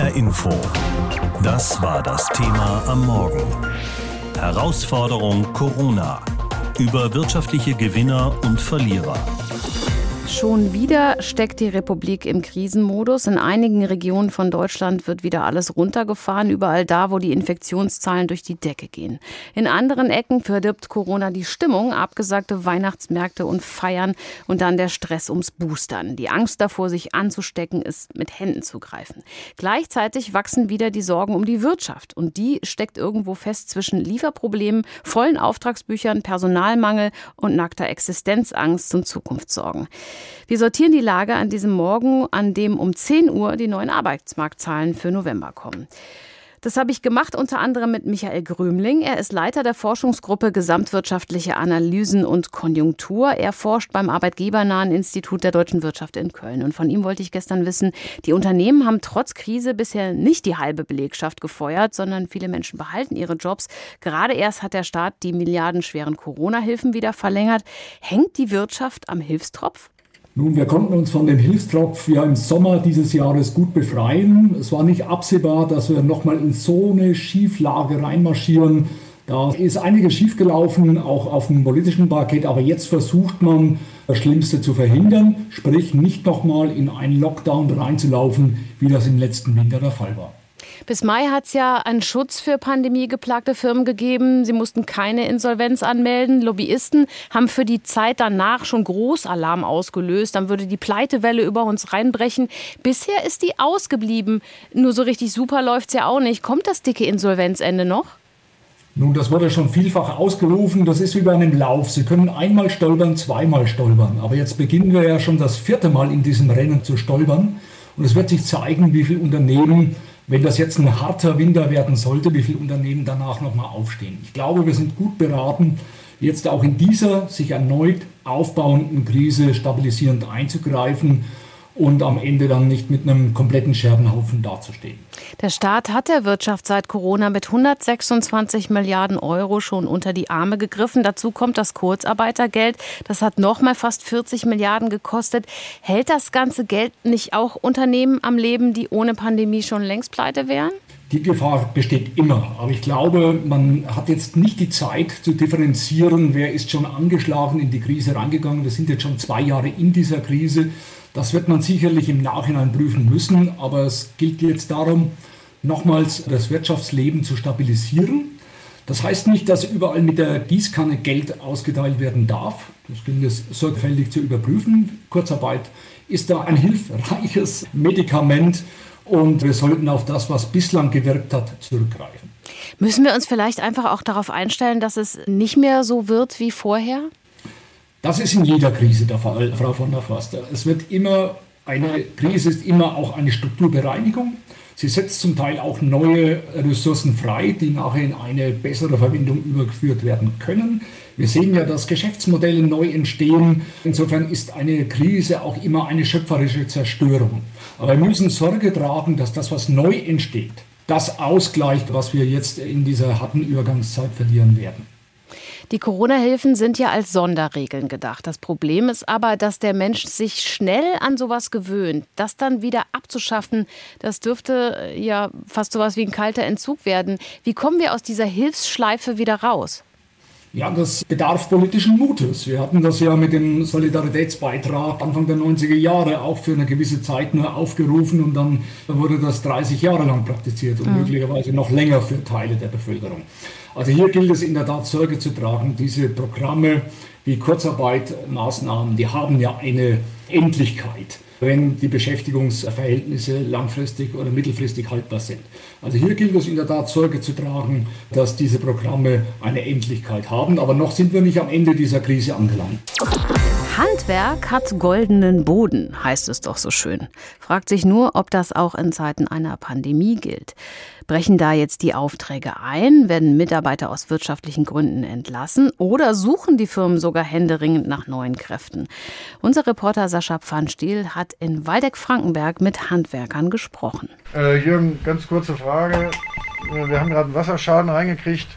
HR Info. Das war das Thema am Morgen. Herausforderung Corona. Über wirtschaftliche Gewinner und Verlierer. Schon wieder steckt die Republik im Krisenmodus. In einigen Regionen von Deutschland wird wieder alles runtergefahren, überall da, wo die Infektionszahlen durch die Decke gehen. In anderen Ecken verdirbt Corona die Stimmung, abgesagte Weihnachtsmärkte und Feiern und dann der Stress ums Boostern. Die Angst davor, sich anzustecken, ist mit Händen zu greifen. Gleichzeitig wachsen wieder die Sorgen um die Wirtschaft und die steckt irgendwo fest zwischen Lieferproblemen, vollen Auftragsbüchern, Personalmangel und nackter Existenzangst und Zukunftssorgen. Wir sortieren die Lage an diesem Morgen, an dem um 10 Uhr die neuen Arbeitsmarktzahlen für November kommen. Das habe ich gemacht unter anderem mit Michael Grömling. Er ist Leiter der Forschungsgruppe Gesamtwirtschaftliche Analysen und Konjunktur. Er forscht beim Arbeitgebernahen Institut der deutschen Wirtschaft in Köln. Und von ihm wollte ich gestern wissen, die Unternehmen haben trotz Krise bisher nicht die halbe Belegschaft gefeuert, sondern viele Menschen behalten ihre Jobs. Gerade erst hat der Staat die milliardenschweren Corona-Hilfen wieder verlängert. Hängt die Wirtschaft am Hilfstropf? Nun, wir konnten uns von dem Hilfstropf ja im Sommer dieses Jahres gut befreien. Es war nicht absehbar, dass wir nochmal in so eine Schieflage reinmarschieren. Da ist einiges schiefgelaufen, auch auf dem politischen Parkett, aber jetzt versucht man, das Schlimmste zu verhindern, sprich nicht nochmal in einen Lockdown reinzulaufen, wie das im letzten Winter der Fall war. Bis Mai hat es ja einen Schutz für pandemiegeplagte Firmen gegeben. Sie mussten keine Insolvenz anmelden. Lobbyisten haben für die Zeit danach schon Großalarm ausgelöst. Dann würde die Pleitewelle über uns reinbrechen. Bisher ist die ausgeblieben. Nur so richtig super läuft es ja auch nicht. Kommt das dicke Insolvenzende noch? Nun, das wurde schon vielfach ausgerufen. Das ist wie bei einem Lauf. Sie können einmal stolpern, zweimal stolpern. Aber jetzt beginnen wir ja schon das vierte Mal in diesem Rennen zu stolpern. Und es wird sich zeigen, wie viele Unternehmen wenn das jetzt ein harter Winter werden sollte, wie viele Unternehmen danach nochmal aufstehen. Ich glaube, wir sind gut beraten, jetzt auch in dieser sich erneut aufbauenden Krise stabilisierend einzugreifen und am Ende dann nicht mit einem kompletten Scherbenhaufen dazustehen. Der Staat hat der Wirtschaft seit Corona mit 126 Milliarden Euro schon unter die Arme gegriffen. Dazu kommt das Kurzarbeitergeld. Das hat nochmal fast 40 Milliarden gekostet. Hält das ganze Geld nicht auch Unternehmen am Leben, die ohne Pandemie schon längst pleite wären? Die Gefahr besteht immer. Aber ich glaube, man hat jetzt nicht die Zeit zu differenzieren, wer ist schon angeschlagen in die Krise reingegangen. Wir sind jetzt schon zwei Jahre in dieser Krise. Das wird man sicherlich im Nachhinein prüfen müssen, aber es gilt jetzt darum, nochmals das Wirtschaftsleben zu stabilisieren. Das heißt nicht, dass überall mit der Gießkanne Geld ausgeteilt werden darf. Das gilt es sorgfältig zu überprüfen. Kurzarbeit ist da ein hilfreiches Medikament und wir sollten auf das, was bislang gewirkt hat, zurückgreifen. Müssen wir uns vielleicht einfach auch darauf einstellen, dass es nicht mehr so wird wie vorher? Das ist in jeder Krise der Fall, Frau von der Forster. Es wird immer, eine Krise ist immer auch eine Strukturbereinigung. Sie setzt zum Teil auch neue Ressourcen frei, die nachher in eine bessere Verwendung übergeführt werden können. Wir sehen ja, dass Geschäftsmodelle neu entstehen. Insofern ist eine Krise auch immer eine schöpferische Zerstörung. Aber wir müssen Sorge tragen, dass das, was neu entsteht, das ausgleicht, was wir jetzt in dieser harten Übergangszeit verlieren werden. Die Corona-Hilfen sind ja als Sonderregeln gedacht. Das Problem ist aber, dass der Mensch sich schnell an sowas gewöhnt. Das dann wieder abzuschaffen, das dürfte äh, ja fast sowas wie ein kalter Entzug werden. Wie kommen wir aus dieser Hilfsschleife wieder raus? Ja, das bedarf politischen Mutes. Wir hatten das ja mit dem Solidaritätsbeitrag Anfang der 90er Jahre auch für eine gewisse Zeit nur aufgerufen und dann wurde das 30 Jahre lang praktiziert und mhm. möglicherweise noch länger für Teile der Bevölkerung. Also hier gilt es in der Tat Sorge zu tragen. Diese Programme wie Kurzarbeitmaßnahmen, die haben ja eine Endlichkeit wenn die Beschäftigungsverhältnisse langfristig oder mittelfristig haltbar sind. Also hier gilt es in der Tat Sorge zu tragen, dass diese Programme eine Endlichkeit haben. Aber noch sind wir nicht am Ende dieser Krise angelangt. Handwerk hat goldenen Boden, heißt es doch so schön. Fragt sich nur, ob das auch in Zeiten einer Pandemie gilt. Brechen da jetzt die Aufträge ein? Werden Mitarbeiter aus wirtschaftlichen Gründen entlassen? Oder suchen die Firmen sogar händeringend nach neuen Kräften? Unser Reporter Sascha Pfannstiel hat in Waldeck-Frankenberg mit Handwerkern gesprochen. Äh, Jürgen, ganz kurze Frage. Wir haben gerade einen Wasserschaden reingekriegt.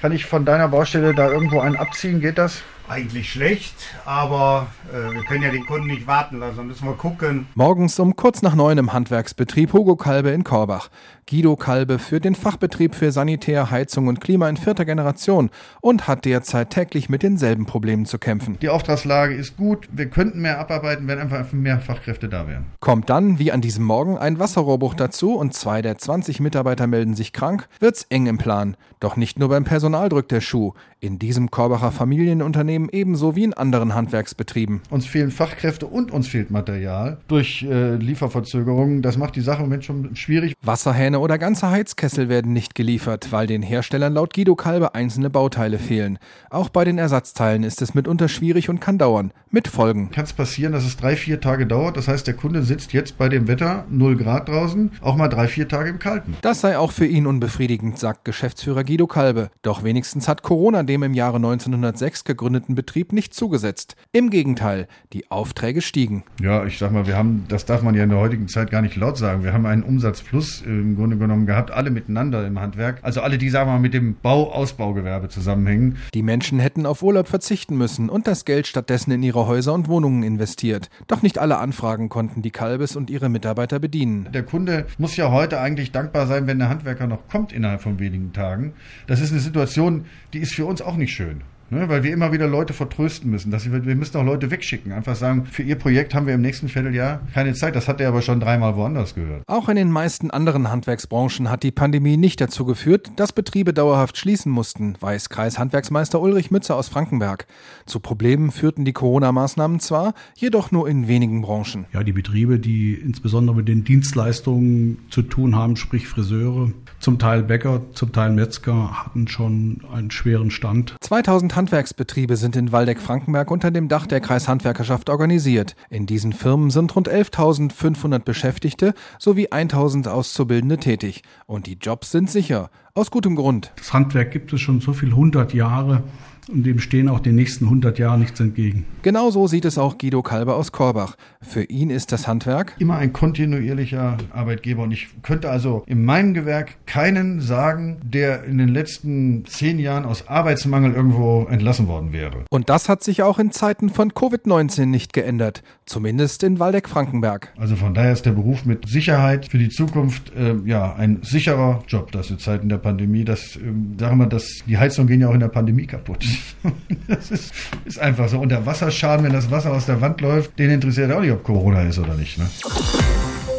Kann ich von deiner Baustelle da irgendwo einen abziehen? Geht das? Eigentlich schlecht, aber äh, wir können ja den Kunden nicht warten lassen, müssen wir gucken. Morgens um kurz nach neun im Handwerksbetrieb Hugo Kalbe in Korbach. Guido Kalbe führt den Fachbetrieb für Sanitär, Heizung und Klima in vierter Generation und hat derzeit täglich mit denselben Problemen zu kämpfen. Die Auftragslage ist gut, wir könnten mehr abarbeiten, wenn einfach mehr Fachkräfte da wären. Kommt dann, wie an diesem Morgen, ein Wasserrohrbruch dazu und zwei der 20 Mitarbeiter melden sich krank, wird's eng im Plan. Doch nicht nur beim Personal drückt der Schuh. In diesem Korbacher Familienunternehmen ebenso wie in anderen Handwerksbetrieben. Uns fehlen Fachkräfte und uns fehlt Material durch äh, Lieferverzögerungen. Das macht die Sache im Moment schon schwierig. Wasserhähne oder ganze Heizkessel werden nicht geliefert, weil den Herstellern laut Guido Kalbe einzelne Bauteile fehlen. Auch bei den Ersatzteilen ist es mitunter schwierig und kann dauern. Mit Folgen. Kann es passieren, dass es drei, vier Tage dauert. Das heißt, der Kunde sitzt jetzt bei dem Wetter 0 Grad draußen, auch mal drei, vier Tage im Kalten. Das sei auch für ihn unbefriedigend, sagt Geschäftsführer Guido Kalbe. Doch wenigstens hat Corona dem im Jahre 1906 gegründeten Betrieb nicht zugesetzt. Im Gegenteil, die Aufträge stiegen. Ja, ich sag mal, wir haben, das darf man ja in der heutigen Zeit gar nicht laut sagen, wir haben einen Umsatzplus im Grunde genommen gehabt, alle miteinander im Handwerk. Also alle, die, sagen wir mal, mit dem Bau-Ausbaugewerbe zusammenhängen. Die Menschen hätten auf Urlaub verzichten müssen und das Geld stattdessen in ihre Häuser und Wohnungen investiert. Doch nicht alle Anfragen konnten die Kalbes und ihre Mitarbeiter bedienen. Der Kunde muss ja heute eigentlich dankbar sein, wenn der Handwerker noch kommt innerhalb von wenigen Tagen. Das ist eine Situation, die ist für uns auch nicht schön. Ne, weil wir immer wieder Leute vertrösten müssen. Dass wir, wir müssen auch Leute wegschicken. Einfach sagen, für ihr Projekt haben wir im nächsten Vierteljahr keine Zeit. Das hat er aber schon dreimal woanders gehört. Auch in den meisten anderen Handwerksbranchen hat die Pandemie nicht dazu geführt, dass Betriebe dauerhaft schließen mussten, weiß Kreishandwerksmeister Ulrich Mützer aus Frankenberg. Zu Problemen führten die Corona-Maßnahmen zwar, jedoch nur in wenigen Branchen. Ja, die Betriebe, die insbesondere mit den Dienstleistungen zu tun haben, sprich Friseure, zum Teil Bäcker, zum Teil Metzger, hatten schon einen schweren Stand. 2000 Handwerksbetriebe sind in Waldeck-Frankenberg unter dem Dach der Kreishandwerkerschaft organisiert. In diesen Firmen sind rund 11.500 Beschäftigte sowie 1.000 Auszubildende tätig. Und die Jobs sind sicher. Aus gutem Grund. Das Handwerk gibt es schon so viel 100 Jahre und dem stehen auch den nächsten 100 Jahren nichts entgegen. Genau so sieht es auch Guido Kalber aus Korbach. Für ihn ist das Handwerk immer ein kontinuierlicher Arbeitgeber und ich könnte also in meinem Gewerk keinen sagen, der in den letzten zehn Jahren aus Arbeitsmangel irgendwo entlassen worden wäre. Und das hat sich auch in Zeiten von Covid-19 nicht geändert, zumindest in Waldeck-Frankenberg. Also von daher ist der Beruf mit Sicherheit für die Zukunft äh, ja ein sicherer Job, das in Zeiten der Pandemie, das äh, sagen wir, dass die Heizungen gehen ja auch in der Pandemie kaputt. Das ist, ist einfach so. Und der Wasserschaden, wenn das Wasser aus der Wand läuft, den interessiert auch nicht, ob Corona ist oder nicht. Ne?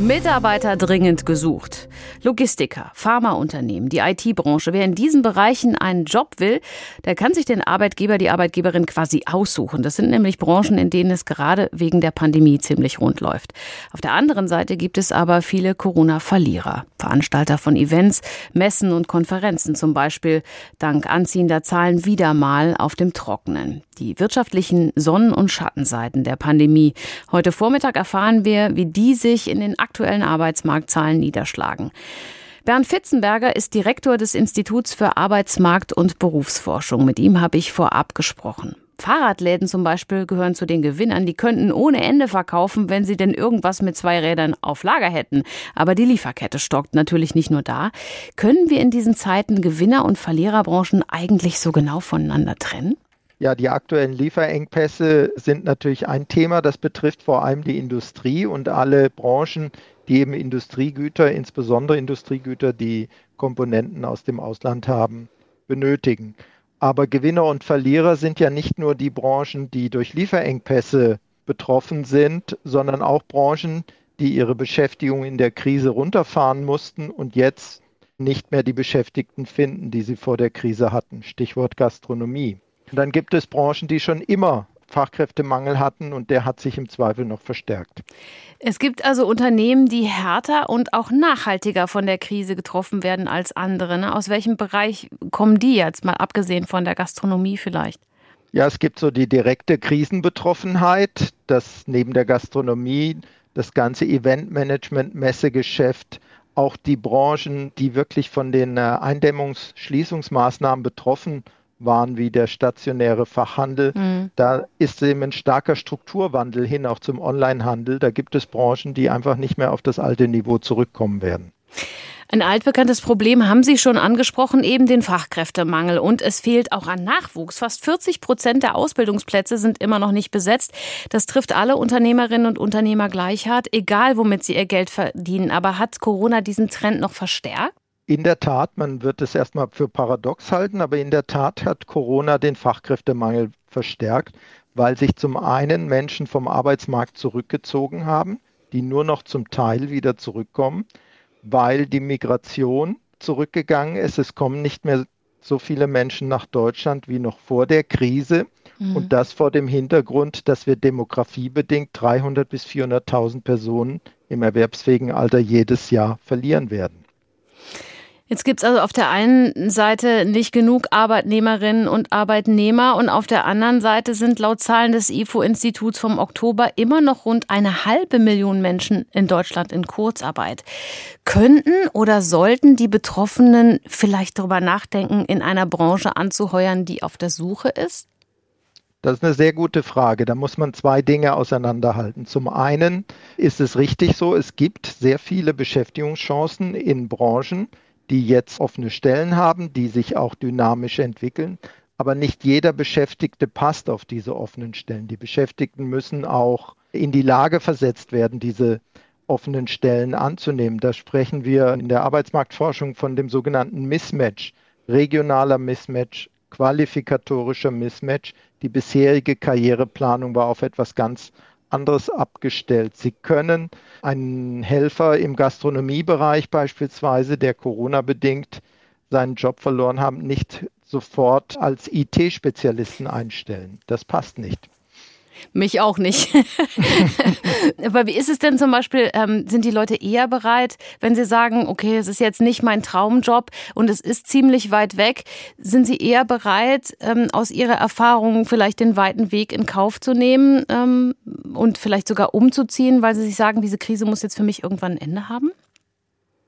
Mitarbeiter dringend gesucht. Logistiker, Pharmaunternehmen, die IT-Branche. Wer in diesen Bereichen einen Job will, der kann sich den Arbeitgeber, die Arbeitgeberin quasi aussuchen. Das sind nämlich Branchen, in denen es gerade wegen der Pandemie ziemlich rund läuft. Auf der anderen Seite gibt es aber viele Corona-Verlierer. Veranstalter von Events, Messen und Konferenzen zum Beispiel. Dank anziehender Zahlen wieder mal auf dem Trockenen. Die wirtschaftlichen Sonnen- und Schattenseiten der Pandemie. Heute Vormittag erfahren wir, wie die sich in den aktuellen Arbeitsmarktzahlen niederschlagen. Bernd Fitzenberger ist Direktor des Instituts für Arbeitsmarkt- und Berufsforschung. Mit ihm habe ich vorab gesprochen. Fahrradläden zum Beispiel gehören zu den Gewinnern. Die könnten ohne Ende verkaufen, wenn sie denn irgendwas mit zwei Rädern auf Lager hätten. Aber die Lieferkette stockt natürlich nicht nur da. Können wir in diesen Zeiten Gewinner- und Verliererbranchen eigentlich so genau voneinander trennen? Ja, die aktuellen Lieferengpässe sind natürlich ein Thema. Das betrifft vor allem die Industrie und alle Branchen, die eben Industriegüter, insbesondere Industriegüter, die Komponenten aus dem Ausland haben, benötigen. Aber Gewinner und Verlierer sind ja nicht nur die Branchen, die durch Lieferengpässe betroffen sind, sondern auch Branchen, die ihre Beschäftigung in der Krise runterfahren mussten und jetzt nicht mehr die Beschäftigten finden, die sie vor der Krise hatten. Stichwort Gastronomie. Und dann gibt es Branchen, die schon immer Fachkräftemangel hatten und der hat sich im Zweifel noch verstärkt. Es gibt also Unternehmen, die härter und auch nachhaltiger von der Krise getroffen werden als andere. Ne? Aus welchem Bereich kommen die jetzt, mal abgesehen von der Gastronomie vielleicht? Ja, es gibt so die direkte Krisenbetroffenheit, dass neben der Gastronomie das ganze Eventmanagement, Messegeschäft, auch die Branchen, die wirklich von den Eindämmungs-, Schließungsmaßnahmen betroffen waren wie der stationäre Fachhandel. Mhm. Da ist eben ein starker Strukturwandel hin auch zum Onlinehandel. Da gibt es Branchen, die einfach nicht mehr auf das alte Niveau zurückkommen werden. Ein altbekanntes Problem haben Sie schon angesprochen, eben den Fachkräftemangel. Und es fehlt auch an Nachwuchs. Fast 40 Prozent der Ausbildungsplätze sind immer noch nicht besetzt. Das trifft alle Unternehmerinnen und Unternehmer gleich hart, egal womit sie ihr Geld verdienen. Aber hat Corona diesen Trend noch verstärkt? In der Tat, man wird es erstmal für paradox halten, aber in der Tat hat Corona den Fachkräftemangel verstärkt, weil sich zum einen Menschen vom Arbeitsmarkt zurückgezogen haben, die nur noch zum Teil wieder zurückkommen weil die Migration zurückgegangen ist. Es kommen nicht mehr so viele Menschen nach Deutschland wie noch vor der Krise. Mhm. Und das vor dem Hintergrund, dass wir demografiebedingt 300.000 bis 400.000 Personen im erwerbsfähigen Alter jedes Jahr verlieren werden. Jetzt gibt es also auf der einen Seite nicht genug Arbeitnehmerinnen und Arbeitnehmer und auf der anderen Seite sind laut Zahlen des IFO-Instituts vom Oktober immer noch rund eine halbe Million Menschen in Deutschland in Kurzarbeit. Könnten oder sollten die Betroffenen vielleicht darüber nachdenken, in einer Branche anzuheuern, die auf der Suche ist? Das ist eine sehr gute Frage. Da muss man zwei Dinge auseinanderhalten. Zum einen ist es richtig so, es gibt sehr viele Beschäftigungschancen in Branchen, die jetzt offene Stellen haben, die sich auch dynamisch entwickeln. Aber nicht jeder Beschäftigte passt auf diese offenen Stellen. Die Beschäftigten müssen auch in die Lage versetzt werden, diese offenen Stellen anzunehmen. Da sprechen wir in der Arbeitsmarktforschung von dem sogenannten Mismatch, regionaler Mismatch, qualifikatorischer Mismatch. Die bisherige Karriereplanung war auf etwas ganz anderes abgestellt. Sie können einen Helfer im Gastronomiebereich beispielsweise, der Corona-bedingt seinen Job verloren haben, nicht sofort als IT-Spezialisten einstellen. Das passt nicht. Mich auch nicht. Aber wie ist es denn zum Beispiel, ähm, sind die Leute eher bereit, wenn sie sagen, okay, es ist jetzt nicht mein Traumjob und es ist ziemlich weit weg, sind sie eher bereit, ähm, aus ihrer Erfahrung vielleicht den weiten Weg in Kauf zu nehmen ähm, und vielleicht sogar umzuziehen, weil sie sich sagen, diese Krise muss jetzt für mich irgendwann ein Ende haben?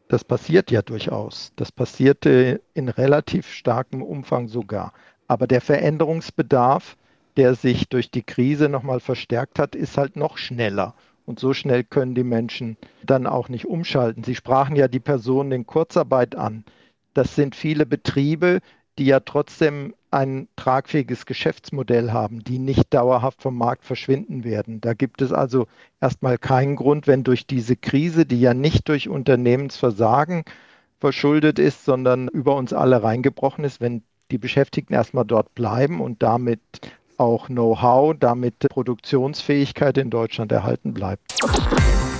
Das passiert ja durchaus. Das passierte in relativ starkem Umfang sogar. Aber der Veränderungsbedarf, der sich durch die Krise nochmal verstärkt hat, ist halt noch schneller. Und so schnell können die Menschen dann auch nicht umschalten. Sie sprachen ja die Personen in Kurzarbeit an. Das sind viele Betriebe, die ja trotzdem ein tragfähiges Geschäftsmodell haben, die nicht dauerhaft vom Markt verschwinden werden. Da gibt es also erstmal keinen Grund, wenn durch diese Krise, die ja nicht durch Unternehmensversagen verschuldet ist, sondern über uns alle reingebrochen ist, wenn die Beschäftigten erstmal dort bleiben und damit auch Know-how, damit Produktionsfähigkeit in Deutschland erhalten bleibt.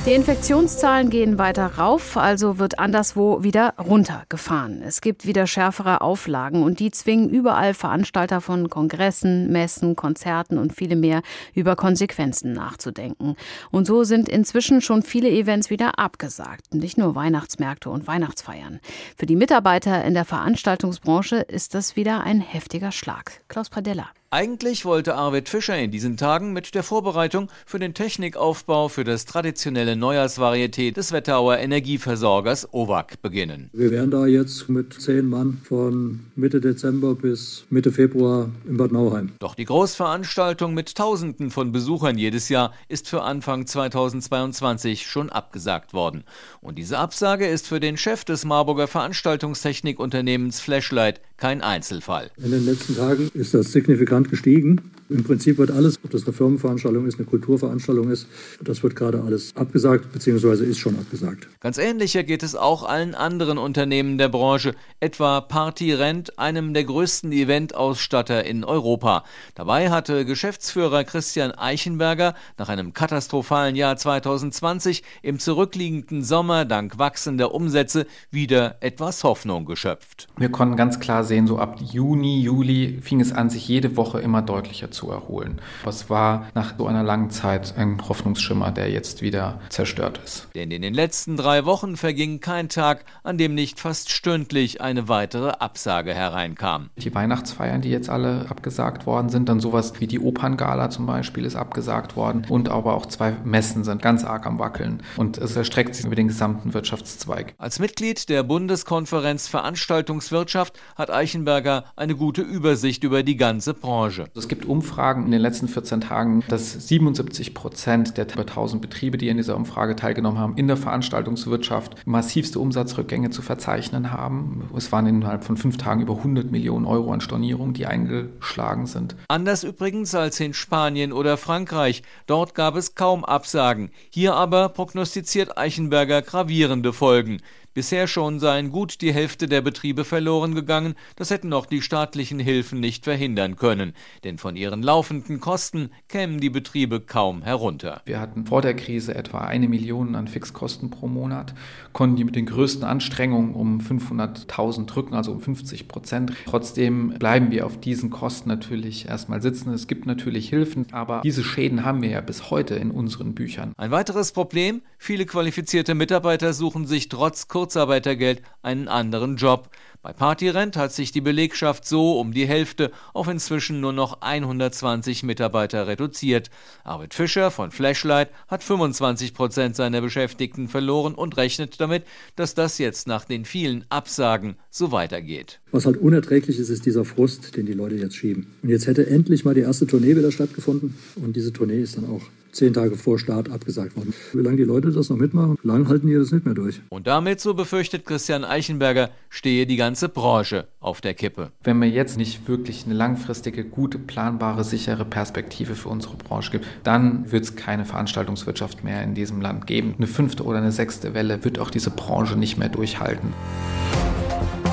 Die Infektionszahlen gehen weiter rauf, also wird anderswo wieder runtergefahren. Es gibt wieder schärfere Auflagen und die zwingen überall Veranstalter von Kongressen, Messen, Konzerten und viele mehr über Konsequenzen nachzudenken. Und so sind inzwischen schon viele Events wieder abgesagt, nicht nur Weihnachtsmärkte und Weihnachtsfeiern. Für die Mitarbeiter in der Veranstaltungsbranche ist das wieder ein heftiger Schlag. Klaus Pradella. Eigentlich wollte Arvid Fischer in diesen Tagen mit der Vorbereitung für den Technikaufbau für das traditionelle Neujahrsvarieté des Wetterauer Energieversorgers OVAC beginnen. Wir werden da jetzt mit zehn Mann von Mitte Dezember bis Mitte Februar in Bad Nauheim. Doch die Großveranstaltung mit Tausenden von Besuchern jedes Jahr ist für Anfang 2022 schon abgesagt worden. Und diese Absage ist für den Chef des Marburger Veranstaltungstechnikunternehmens Flashlight kein Einzelfall. In den letzten Tagen ist das signifikant gestiegen. Im Prinzip wird alles, ob das eine Firmenveranstaltung ist, eine Kulturveranstaltung ist, das wird gerade alles abgesagt, beziehungsweise ist schon abgesagt. Ganz ähnlicher geht es auch allen anderen Unternehmen der Branche, etwa Party Rent, einem der größten Eventausstatter in Europa. Dabei hatte Geschäftsführer Christian Eichenberger nach einem katastrophalen Jahr 2020 im zurückliegenden Sommer dank wachsender Umsätze wieder etwas Hoffnung geschöpft. Wir konnten ganz klar sehen, so ab Juni, Juli fing es an, sich jede Woche immer deutlicher zu zu erholen. Es war nach so einer langen Zeit ein Hoffnungsschimmer, der jetzt wieder zerstört ist. Denn in den letzten drei Wochen verging kein Tag, an dem nicht fast stündlich eine weitere Absage hereinkam. Die Weihnachtsfeiern, die jetzt alle abgesagt worden sind, dann sowas wie die Operngala zum Beispiel ist abgesagt worden und aber auch zwei Messen sind ganz arg am Wackeln und es erstreckt sich über den gesamten Wirtschaftszweig. Als Mitglied der Bundeskonferenz Veranstaltungswirtschaft hat Eichenberger eine gute Übersicht über die ganze Branche. Es gibt Umfragen, Umfragen in den letzten 14 Tagen, dass 77 Prozent der über 1000 Betriebe, die in dieser Umfrage teilgenommen haben, in der Veranstaltungswirtschaft massivste Umsatzrückgänge zu verzeichnen haben. Es waren innerhalb von fünf Tagen über 100 Millionen Euro an Stornierungen, die eingeschlagen sind. Anders übrigens als in Spanien oder Frankreich. Dort gab es kaum Absagen. Hier aber prognostiziert Eichenberger gravierende Folgen. Bisher schon seien gut die Hälfte der Betriebe verloren gegangen, das hätten auch die staatlichen Hilfen nicht verhindern können, denn von ihren laufenden Kosten kämen die Betriebe kaum herunter. Wir hatten vor der Krise etwa eine Million an Fixkosten pro Monat, konnten die mit den größten Anstrengungen um 500.000 drücken, also um 50 Prozent. Trotzdem bleiben wir auf diesen Kosten natürlich erstmal sitzen. Es gibt natürlich Hilfen, aber diese Schäden haben wir ja bis heute in unseren Büchern. Ein weiteres Problem, viele qualifizierte Mitarbeiter suchen sich trotz kurzer Kurzarbeitergeld einen anderen Job. Bei Partyrent hat sich die Belegschaft so um die Hälfte auf inzwischen nur noch 120 Mitarbeiter reduziert. Arvid Fischer von Flashlight hat 25 Prozent seiner Beschäftigten verloren und rechnet damit, dass das jetzt nach den vielen Absagen so weitergeht. Was halt unerträglich ist, ist dieser Frust, den die Leute jetzt schieben. Und jetzt hätte endlich mal die erste Tournee wieder stattgefunden und diese Tournee ist dann auch zehn Tage vor Start abgesagt worden. Wie lange die Leute das noch mitmachen, lang halten die das nicht mehr durch. Und damit, so befürchtet Christian Eichenberger, stehe die ganze Branche auf der Kippe. Wenn wir jetzt nicht wirklich eine langfristige, gute, planbare, sichere Perspektive für unsere Branche gibt, dann wird es keine Veranstaltungswirtschaft mehr in diesem Land geben. Eine fünfte oder eine sechste Welle wird auch diese Branche nicht mehr durchhalten.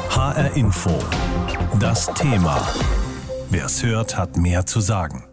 HR Info. Das Thema. Wer es hört, hat mehr zu sagen.